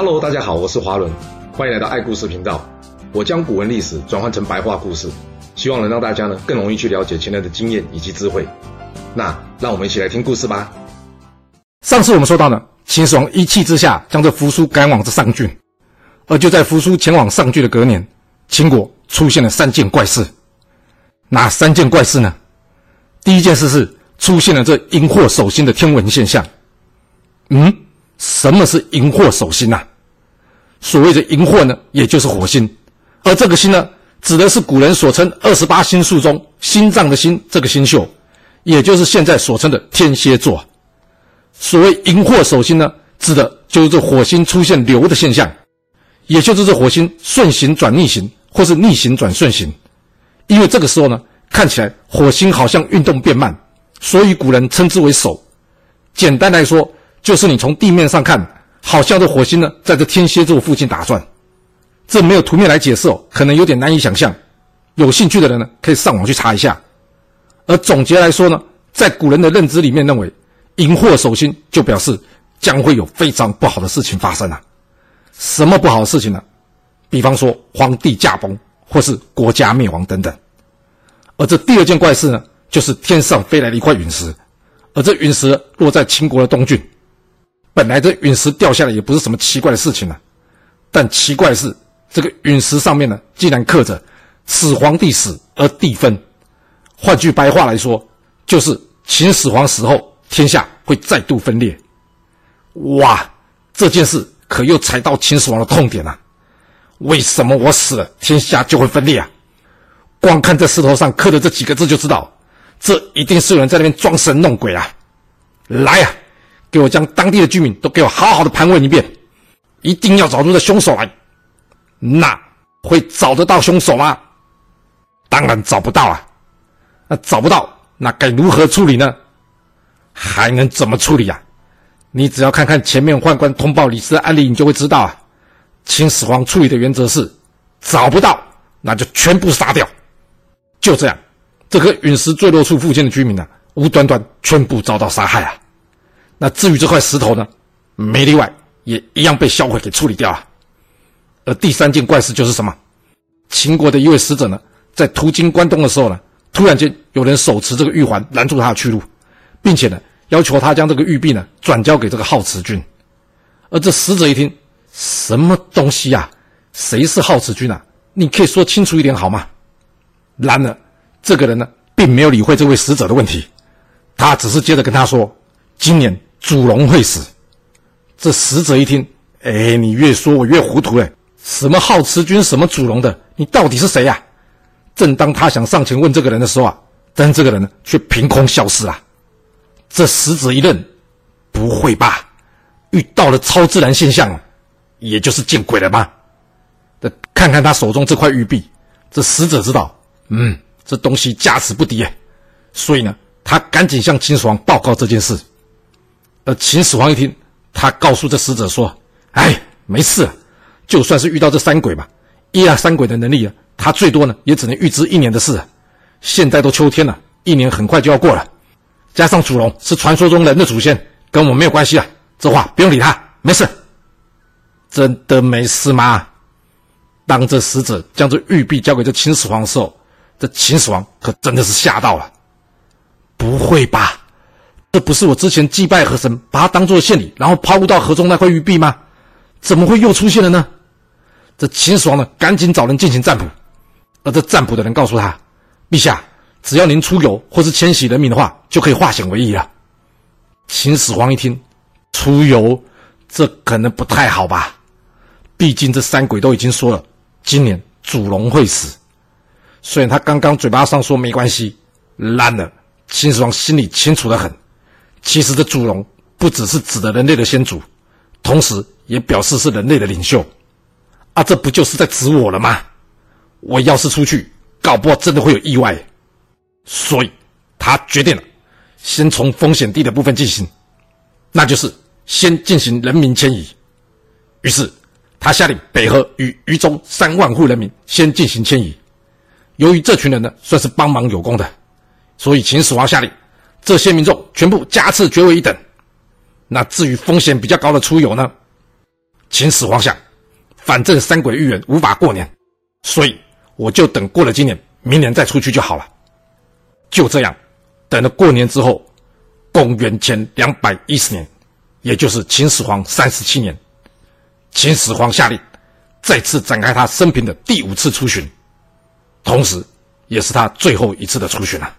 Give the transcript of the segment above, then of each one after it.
Hello，大家好，我是华伦，欢迎来到爱故事频道。我将古文历史转换成白话故事，希望能让大家呢更容易去了解前人的经验以及智慧。那让我们一起来听故事吧。上次我们说到呢，秦始皇一气之下将这扶苏赶往这上郡，而就在扶苏前往上郡的隔年，秦国出现了三件怪事。哪三件怪事呢？第一件事是出现了这荧惑守心的天文现象。嗯。什么是荧惑守心呐、啊？所谓的荧惑呢，也就是火星，而这个星呢，指的是古人所称二十八星宿中心脏的星这个星宿，也就是现在所称的天蝎座。所谓荧惑守心呢，指的就是这火星出现流的现象，也就是这火星顺行转逆行，或是逆行转顺行。因为这个时候呢，看起来火星好像运动变慢，所以古人称之为守。简单来说。就是你从地面上看，好像这火星呢，在这天蝎座附近打转。这没有图面来解释哦，可能有点难以想象。有兴趣的人呢，可以上网去查一下。而总结来说呢，在古人的认知里面，认为荧惑守心就表示将会有非常不好的事情发生啊。什么不好的事情呢？比方说皇帝驾崩，或是国家灭亡等等。而这第二件怪事呢，就是天上飞来了一块陨石，而这陨石落在秦国的东郡。本来这陨石掉下来也不是什么奇怪的事情了，但奇怪的是，这个陨石上面呢，竟然刻着“始皇帝死而地分”，换句白话来说，就是秦始皇死后，天下会再度分裂。哇，这件事可又踩到秦始皇的痛点了。为什么我死了，天下就会分裂啊？光看这石头上刻的这几个字就知道，这一定是有人在那边装神弄鬼啊！来呀！给我将当地的居民都给我好好的盘问一遍，一定要找出这凶手来。那会找得到凶手吗？当然找不到啊。那找不到，那该如何处理呢？还能怎么处理啊？你只要看看前面宦官通报李斯的案例，你就会知道啊。秦始皇处理的原则是：找不到，那就全部杀掉。就这样，这颗陨石坠落处附近的居民呢、啊，无端端全部遭到杀害啊。那至于这块石头呢，没例外，也一样被销毁给处理掉啊。而第三件怪事就是什么？秦国的一位使者呢，在途经关东的时候呢，突然间有人手持这个玉环拦住他的去路，并且呢，要求他将这个玉璧呢转交给这个関池君。而这使者一听，什么东西呀？谁是関池君啊？你可以说清楚一点好吗？然而，这个人呢，并没有理会这位使者的问题，他只是接着跟他说：“今年。”祖龙会死，这使者一听，哎，你越说我越糊涂哎，什么好吃君，什么祖龙的，你到底是谁呀、啊？正当他想上前问这个人的时候啊，但这个人呢，却凭空消失了。这使者一愣，不会吧？遇到了超自然现象，也就是见鬼了吧？这看看他手中这块玉璧，这使者知道，嗯，这东西价值不低哎，所以呢，他赶紧向秦始皇报告这件事。而秦始皇一听，他告诉这使者说：“哎，没事，就算是遇到这三鬼吧，一啊三鬼的能力，他最多呢也只能预知一年的事。现在都秋天了，一年很快就要过了。加上祖龙是传说中人的祖先，跟我们没有关系啊。这话不用理他，没事。真的没事吗？当这使者将这玉璧交给这秦始皇的时候，这秦始皇可真的是吓到了。不会吧？”这不是我之前祭拜河神，把它当做献礼，然后抛入到河中那块玉璧吗？怎么会又出现了呢？这秦始皇呢，赶紧找人进行占卜，而这占卜的人告诉他：“陛下，只要您出游或是迁徙人民的话，就可以化险为夷了。”秦始皇一听，出游这可能不太好吧？毕竟这三鬼都已经说了，今年祖龙会死。虽然他刚刚嘴巴上说没关系，烂了。秦始皇心里清楚的很。其实这祖龙不只是指的人类的先祖，同时也表示是人类的领袖，啊，这不就是在指我了吗？我要是出去，搞不好真的会有意外，所以他决定了，先从风险低的部分进行，那就是先进行人民迁移。于是他下令北河与渝中三万户人民先进行迁移。由于这群人呢算是帮忙有功的，所以秦始皇下令。这些民众全部加赐爵位一等。那至于风险比较高的出游呢？秦始皇想，反正三鬼预言无法过年，所以我就等过了今年，明年再出去就好了。就这样，等了过年之后，公元前两百一十年，也就是秦始皇三十七年，秦始皇下令再次展开他生平的第五次出巡，同时，也是他最后一次的出巡了。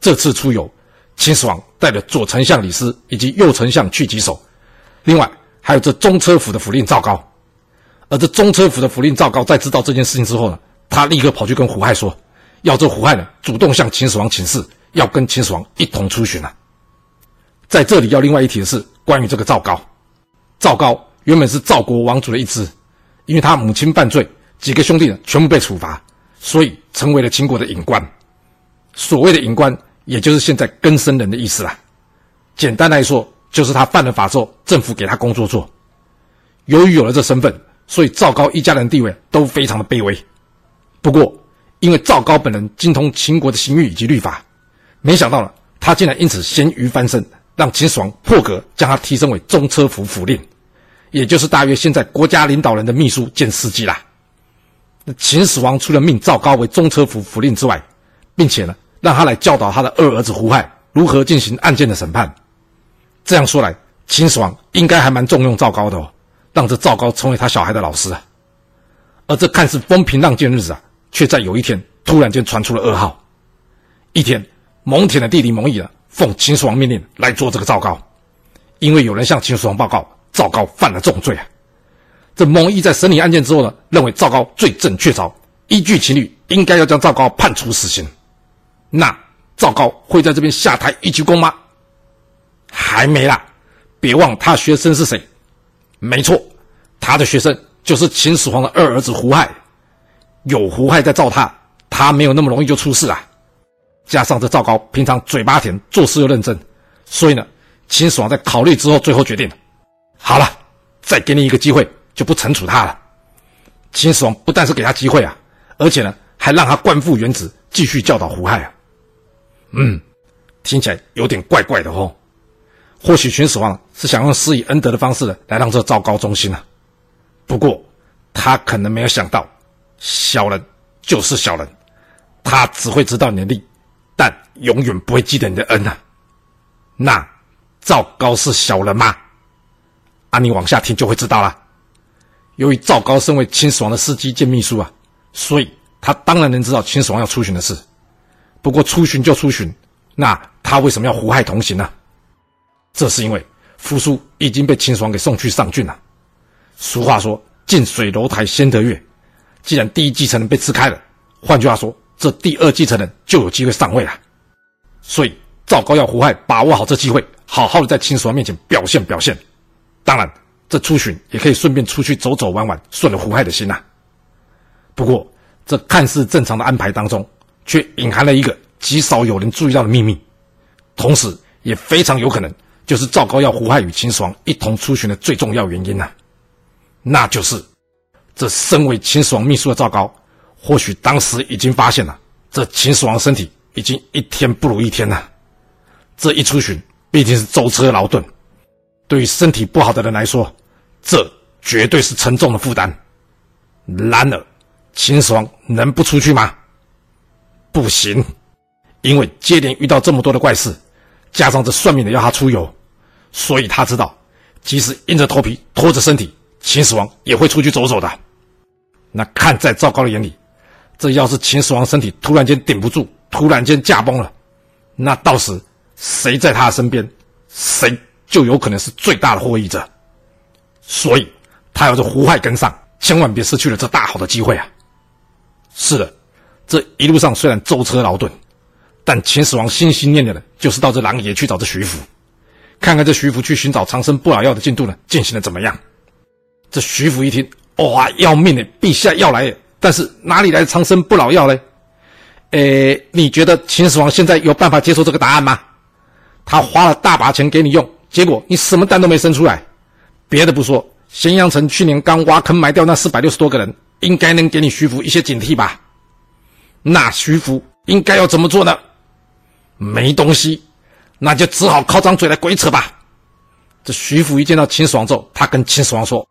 这次出游，秦始皇带着左丞相李斯以及右丞相去疾守，另外还有这中车府的府令赵高。而这中车府的府令赵高在知道这件事情之后呢，他立刻跑去跟胡亥说，要这胡亥呢主动向秦始皇请示，要跟秦始皇一同出巡啊。在这里要另外一提的是，关于这个赵高，赵高原本是赵国王族的一支，因为他母亲犯罪，几个兄弟呢全部被处罚，所以成为了秦国的隐官。所谓的隐官，也就是现在更生人的意思啦。简单来说，就是他犯了法之后，政府给他工作做。由于有了这身份，所以赵高一家人地位都非常的卑微。不过，因为赵高本人精通秦国的刑狱以及律法，没想到呢，他竟然因此咸鱼翻身，让秦始皇破格将他提升为中车府府令，也就是大约现在国家领导人的秘书兼司机啦。秦始皇除了命赵高为中车府府令之外，并且呢，让他来教导他的二儿子胡亥如何进行案件的审判。这样说来，秦始皇应该还蛮重用赵高的哦。让这赵高成为他小孩的老师啊，而这看似风平浪静的日子啊，却在有一天突然间传出了噩耗。一天，蒙恬的弟弟蒙毅呢，奉秦始皇命令来捉这个赵高，因为有人向秦始皇报告赵高犯了重罪啊。这蒙毅在审理案件之后呢，认为赵高罪证确凿，依据情律，应该要将赵高判处死刑。那赵高会在这边下台一鞠躬吗？还没啦，别忘他学生是谁。没错，他的学生就是秦始皇的二儿子胡亥。有胡亥在罩他，他没有那么容易就出事啊。加上这赵高平常嘴巴甜，做事又认真，所以呢，秦始皇在考虑之后，最后决定了：好了，再给你一个机会，就不惩处他了。秦始皇不但是给他机会啊，而且呢，还让他官复原职，继续教导胡亥啊。嗯，听起来有点怪怪的哦。或许秦始皇是想用施以恩德的方式来让这赵高忠心啊，不过他可能没有想到，小人就是小人，他只会知道你的利，但永远不会记得你的恩啊。那赵高是小人吗？啊，你往下听就会知道了。由于赵高身为秦始皇的司机兼秘书啊，所以他当然能知道秦始皇要出巡的事。不过出巡就出巡，那他为什么要胡亥同行呢？这是因为扶苏已经被秦始皇给送去上郡了。俗话说“近水楼台先得月”，既然第一继承人被支开了，换句话说，这第二继承人就有机会上位了。所以赵高要胡亥把握好这机会，好好的在秦始皇面前表现表现。当然，这出巡也可以顺便出去走走玩玩，顺了胡亥的心呐。不过，这看似正常的安排当中，却隐含了一个极少有人注意到的秘密，同时也非常有可能。就是赵高要胡亥与秦始皇一同出巡的最重要原因呐、啊，那就是这身为秦始皇秘书的赵高，或许当时已经发现了这秦始皇身体已经一天不如一天了。这一出巡毕竟是舟车劳顿，对于身体不好的人来说，这绝对是沉重的负担。然而，秦始皇能不出去吗？不行，因为接连遇到这么多的怪事，加上这算命的要他出游。所以他知道，即使硬着头皮拖着身体，秦始皇也会出去走走的。那看在赵高的眼里，这要是秦始皇身体突然间顶不住，突然间驾崩了，那到时谁在他的身边，谁就有可能是最大的获益者。所以他要这胡亥跟上，千万别失去了这大好的机会啊！是的，这一路上虽然舟车劳顿，但秦始皇心心念念的就是到这狼野去找这徐福。看看这徐福去寻找长生不老药的进度呢，进行的怎么样？这徐福一听，哇，要命呢！陛下要来，但是哪里来的长生不老药呢？诶，你觉得秦始皇现在有办法接受这个答案吗？他花了大把钱给你用，结果你什么蛋都没生出来。别的不说，咸阳城去年刚挖坑埋掉那四百六十多个人，应该能给你徐福一些警惕吧？那徐福应该要怎么做呢？没东西。那就只好靠张嘴来鬼扯吧。这徐福一见到秦始皇之后，他跟秦始皇说：“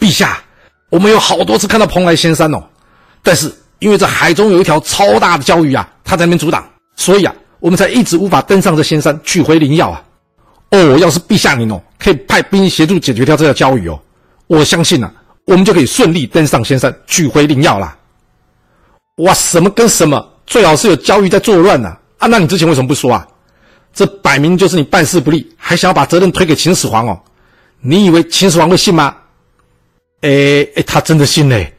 陛下，我们有好多次看到蓬莱仙山哦，但是因为这海中有一条超大的鮫鱼啊，它在那边阻挡，所以啊，我们才一直无法登上这仙山取回灵药啊。哦，要是陛下您哦，可以派兵协助解决掉这条鮫鱼哦，我相信啊，我们就可以顺利登上仙山取回灵药啦。哇，什么跟什么，最好是有交易在作乱呐啊，那你之前为什么不说啊？这摆明就是你办事不力，还想要把责任推给秦始皇哦？你以为秦始皇会信吗？哎哎，他真的信嘞！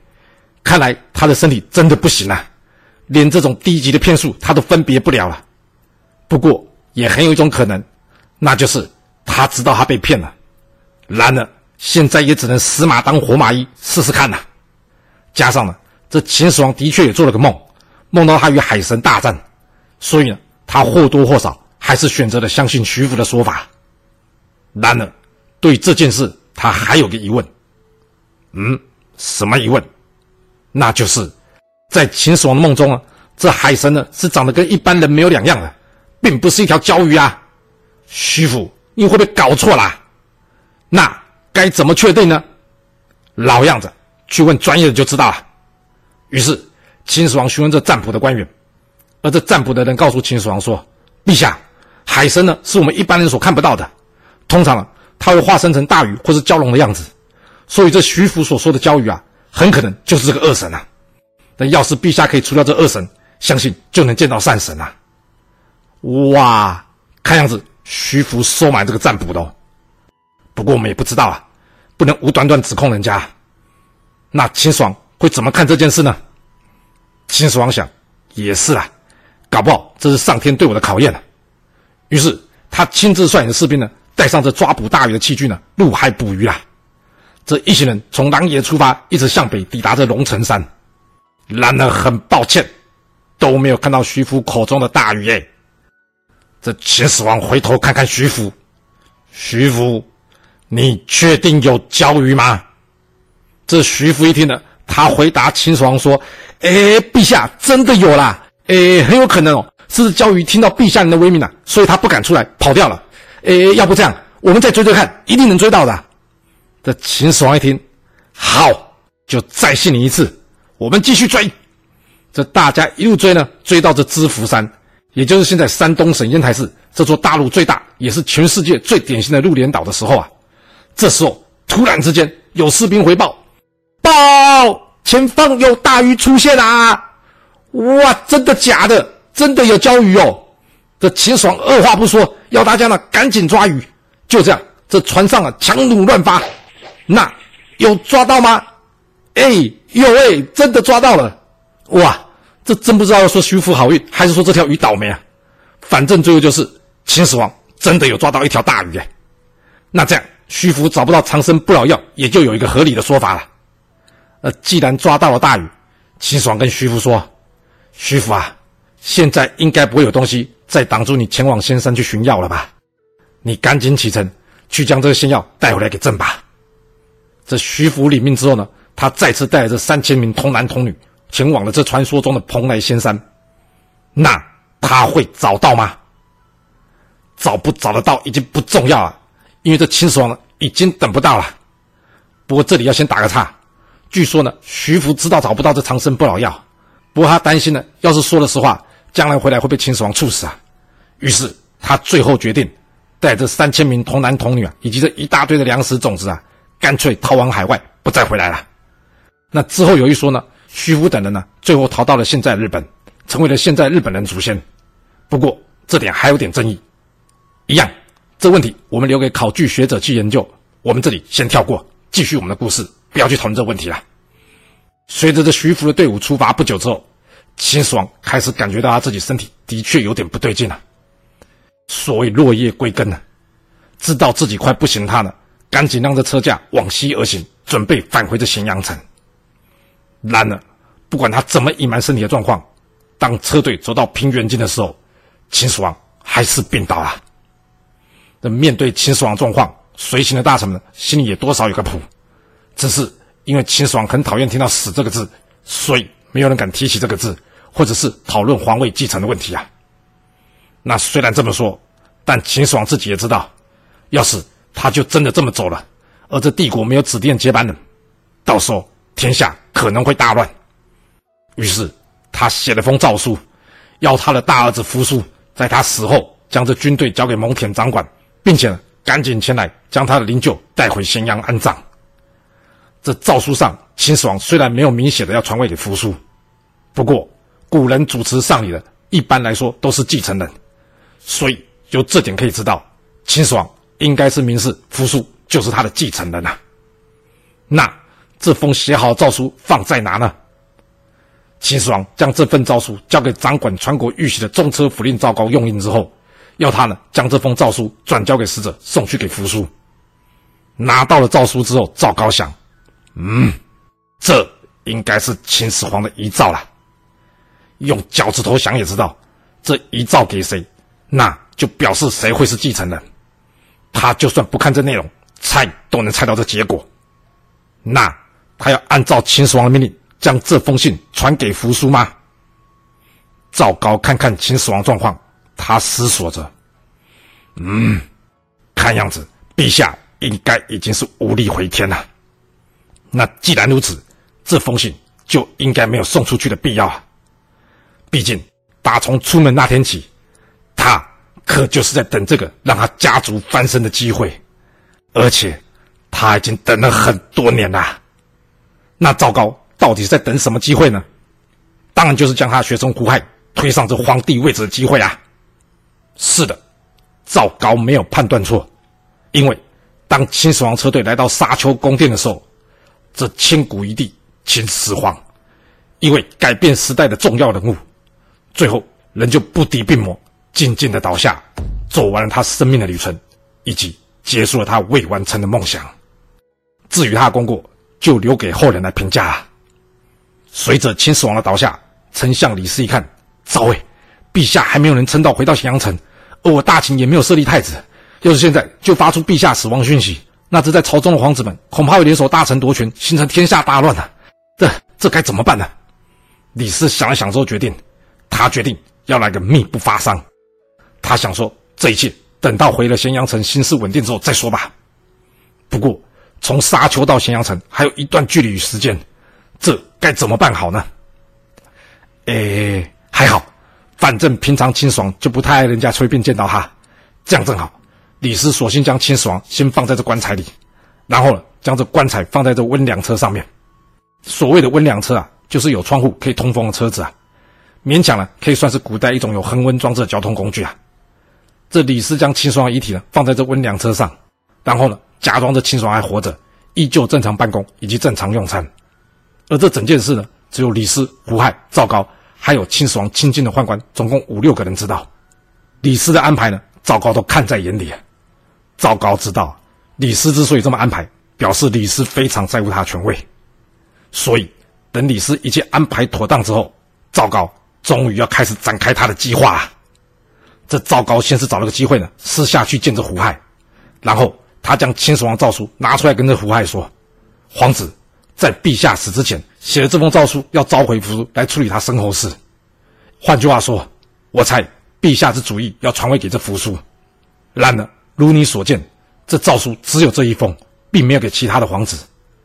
看来他的身体真的不行啊，连这种低级的骗术他都分别不了了。不过也很有一种可能，那就是他知道他被骗了。然而现在也只能死马当活马医，试试看呐。加上呢，这秦始皇的确也做了个梦，梦到他与海神大战，所以呢，他或多或少。还是选择了相信徐福的说法。然而，对这件事，他还有个疑问。嗯，什么疑问？那就是，在秦始皇的梦中啊，这海神呢是长得跟一般人没有两样的，并不是一条鮫鱼啊。徐福，你会不会搞错啦？那该怎么确定呢？老样子，去问专业的就知道了。于是，秦始皇询问这占卜的官员，而这占卜的人告诉秦始皇说：“陛下。”海神呢，是我们一般人所看不到的。通常啊，它会化身成大鱼或是蛟龙的样子。所以这徐福所说的蛟鱼啊，很可能就是这个恶神啊。但要是陛下可以除掉这恶神，相信就能见到善神啊。哇，看样子徐福收买这个占卜的哦。不过我们也不知道啊，不能无端端指控人家。那秦始皇会怎么看这件事呢？秦始皇想，也是啊，搞不好这是上天对我的考验啊。于是他亲自率领士兵呢，带上这抓捕大鱼的器具呢，入海捕鱼啦。这一行人从狼野出发，一直向北抵达这龙城山。然而很抱歉，都没有看到徐福口中的大鱼耶。这秦始皇回头看看徐福，徐福，你确定有鲛鱼吗？这徐福一听呢，他回答秦始皇说：“哎，陛下，真的有啦，哎，很有可能哦。”是鮫鱼听到陛下您的威名了，所以他不敢出来，跑掉了。哎，要不这样，我们再追追看，一定能追到的。这秦始皇一听，好，就再信你一次。我们继续追。这大家一路追呢，追到这芝罘山，也就是现在山东省烟台市这座大陆最大，也是全世界最典型的陆连岛的时候啊。这时候突然之间有士兵回报，报前方有大鱼出现啊！哇，真的假的？真的有鮫鱼哦！这秦始皇二话不说，要大家呢赶紧抓鱼。就这样，这船上啊强弩乱发。那有抓到吗？哎，有哎，真的抓到了！哇，这真不知道要说徐福好运，还是说这条鱼倒霉啊？反正最后就是秦始皇真的有抓到一条大鱼哎。那这样，徐福找不到长生不老药，也就有一个合理的说法了。呃，既然抓到了大鱼，秦始皇跟徐福说：“徐福啊。”现在应该不会有东西再挡住你前往仙山去寻药了吧？你赶紧启程，去将这个仙药带回来给朕吧。这徐福领命之后呢，他再次带着三千名童男童女前往了这传说中的蓬莱仙山。那他会找到吗？找不找得到已经不重要了，因为这秦始皇已经等不到了。不过这里要先打个岔，据说呢，徐福知道找不到这长生不老药，不过他担心呢，要是说了实话。将来回来会被秦始皇处死啊！于是他最后决定带着三千名童男童女啊，以及这一大堆的粮食种子啊，干脆逃往海外，不再回来了。那之后有一说呢，徐福等人呢，最后逃到了现在日本，成为了现在日本人祖先。不过这点还有点争议，一样，这问题我们留给考据学者去研究。我们这里先跳过，继续我们的故事，不要去讨论这个问题了。随着这徐福的队伍出发不久之后。秦始皇开始感觉到他自己身体的确有点不对劲了。所谓落叶归根呢，知道自己快不行，他了，赶紧让这车驾往西而行，准备返回这咸阳城。然而，不管他怎么隐瞒身体的状况，当车队走到平原津的时候，秦始皇还是病倒了。那面对秦始皇状况，随行的大臣们心里也多少有个谱，只是因为秦始皇很讨厌听到“死”这个字，所以。没有人敢提起这个字，或者是讨论皇位继承的问题啊。那虽然这么说，但秦始皇自己也知道，要是他就真的这么走了，而这帝国没有指定接班人，到时候天下可能会大乱。于是他写了封诏书，要他的大儿子扶苏在他死后将这军队交给蒙恬掌管，并且赶紧前来将他的灵柩带回咸阳安葬。这诏书上，秦始皇虽然没有明显的要传位给扶苏，不过古人主持丧礼的，一般来说都是继承人，所以由这点可以知道，秦始皇应该是明示扶苏就是他的继承人啊。那这封写好的诏书放在哪呢？秦始皇将这份诏书交给掌管传国玉玺的中车府令赵高用印之后，要他呢将这封诏书转交给使者送去给扶苏。拿到了诏书之后，赵高想，嗯，这应该是秦始皇的遗诏了。用脚趾头想也知道，这遗诏给谁，那就表示谁会是继承人。他就算不看这内容，猜都能猜到这结果。那他要按照秦始皇的命令，将这封信传给扶苏吗？赵高看看秦始皇状况，他思索着，嗯，看样子陛下应该已经是无力回天了。那既然如此，这封信就应该没有送出去的必要啊。毕竟打从出门那天起，他可就是在等这个让他家族翻身的机会，而且他已经等了很多年了。那赵高到底是在等什么机会呢？当然就是将他学生胡亥推上这皇帝位置的机会啊！是的，赵高没有判断错，因为当秦始皇车队来到沙丘宫殿的时候。这千古一帝秦始皇，一位改变时代的重要人物，最后仍旧不敌病魔，静静的倒下，走完了他生命的旅程，以及结束了他未完成的梦想。至于他的功过，就留给后人来评价了。随着秦始皇的倒下，丞相李斯一看，糟诶，陛下还没有能撑到回到咸阳城，而我大秦也没有设立太子，要是现在就发出陛下死亡讯息。那这在朝中的皇子们恐怕会联手大臣夺权，形成天下大乱啊！这这该怎么办呢？李斯想了想之后，决定，他决定要来个秘不发丧。他想说，这一切等到回了咸阳城，形势稳定之后再说吧。不过，从沙丘到咸阳城还有一段距离与时间，这该怎么办好呢？哎，还好，反正平常清爽就不太爱人家随便见到他，这样正好。李斯索性将秦始皇先放在这棺材里，然后呢，将这棺材放在这温凉车上面。所谓的温凉车啊，就是有窗户可以通风的车子啊，勉强呢可以算是古代一种有恒温装置的交通工具啊。这李斯将秦始皇遗体呢放在这温凉车上，然后呢，假装着秦始皇还活着，依旧正常办公以及正常用餐。而这整件事呢，只有李斯、胡亥、赵高，还有秦始皇亲近的宦官，总共五六个人知道。李斯的安排呢，赵高都看在眼里啊。赵高知道，李斯之所以这么安排，表示李斯非常在乎他的权位。所以，等李斯一切安排妥当之后，赵高终于要开始展开他的计划了。这赵高先是找了个机会呢，私下去见着胡亥，然后他将秦始皇诏书拿出来，跟这胡亥说：“皇子在陛下死之前写了这封诏书，要召回扶苏来处理他身后事。换句话说，我猜陛下之主意要传位给这扶苏。然而。”如你所见，这诏书只有这一封，并没有给其他的皇子。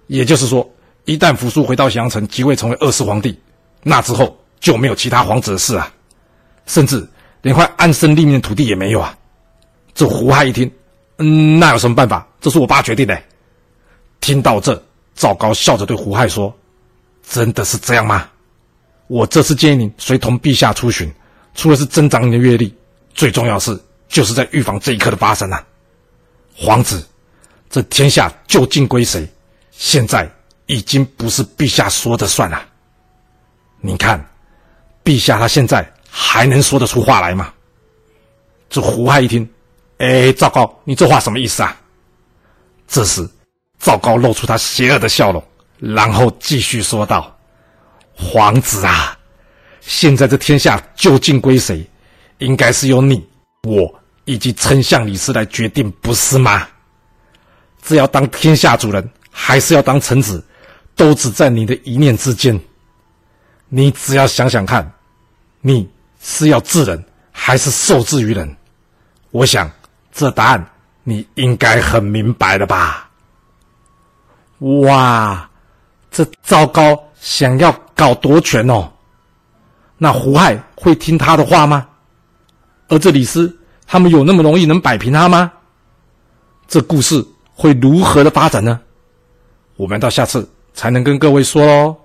也就是说，一旦扶苏回到咸阳城即位成为二世皇帝，那之后就没有其他皇子的事啊，甚至连块安身立命的土地也没有啊。这胡亥一听，嗯，那有什么办法？这是我爸决定的。听到这，赵高笑着对胡亥说：“真的是这样吗？我这次建议你随同陛下出巡，除了是增长你的阅历，最重要是。”就是在预防这一刻的发生啊！皇子，这天下究竟归谁？现在已经不是陛下说的算了。你看，陛下他现在还能说得出话来吗？这胡亥一听，哎，赵高，你这话什么意思啊？这时，赵高露出他邪恶的笑容，然后继续说道：“皇子啊，现在这天下究竟归谁？应该是由你。”我以及丞相李斯来决定，不是吗？这要当天下主人，还是要当臣子，都只在你的一念之间。你只要想想看，你是要治人，还是受制于人？我想这答案你应该很明白了吧？哇，这糟糕，想要搞夺权哦。那胡亥会听他的话吗？而这李斯他们有那么容易能摆平他吗？这故事会如何的发展呢？我们到下次才能跟各位说喽。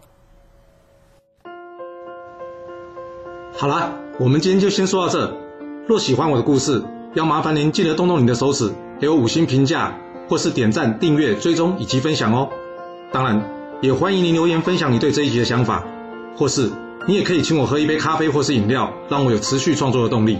好啦，我们今天就先说到这。若喜欢我的故事，要麻烦您记得动动你的手指，给我五星评价，或是点赞、订阅、追踪以及分享哦。当然，也欢迎您留言分享你对这一集的想法，或是你也可以请我喝一杯咖啡或是饮料，让我有持续创作的动力。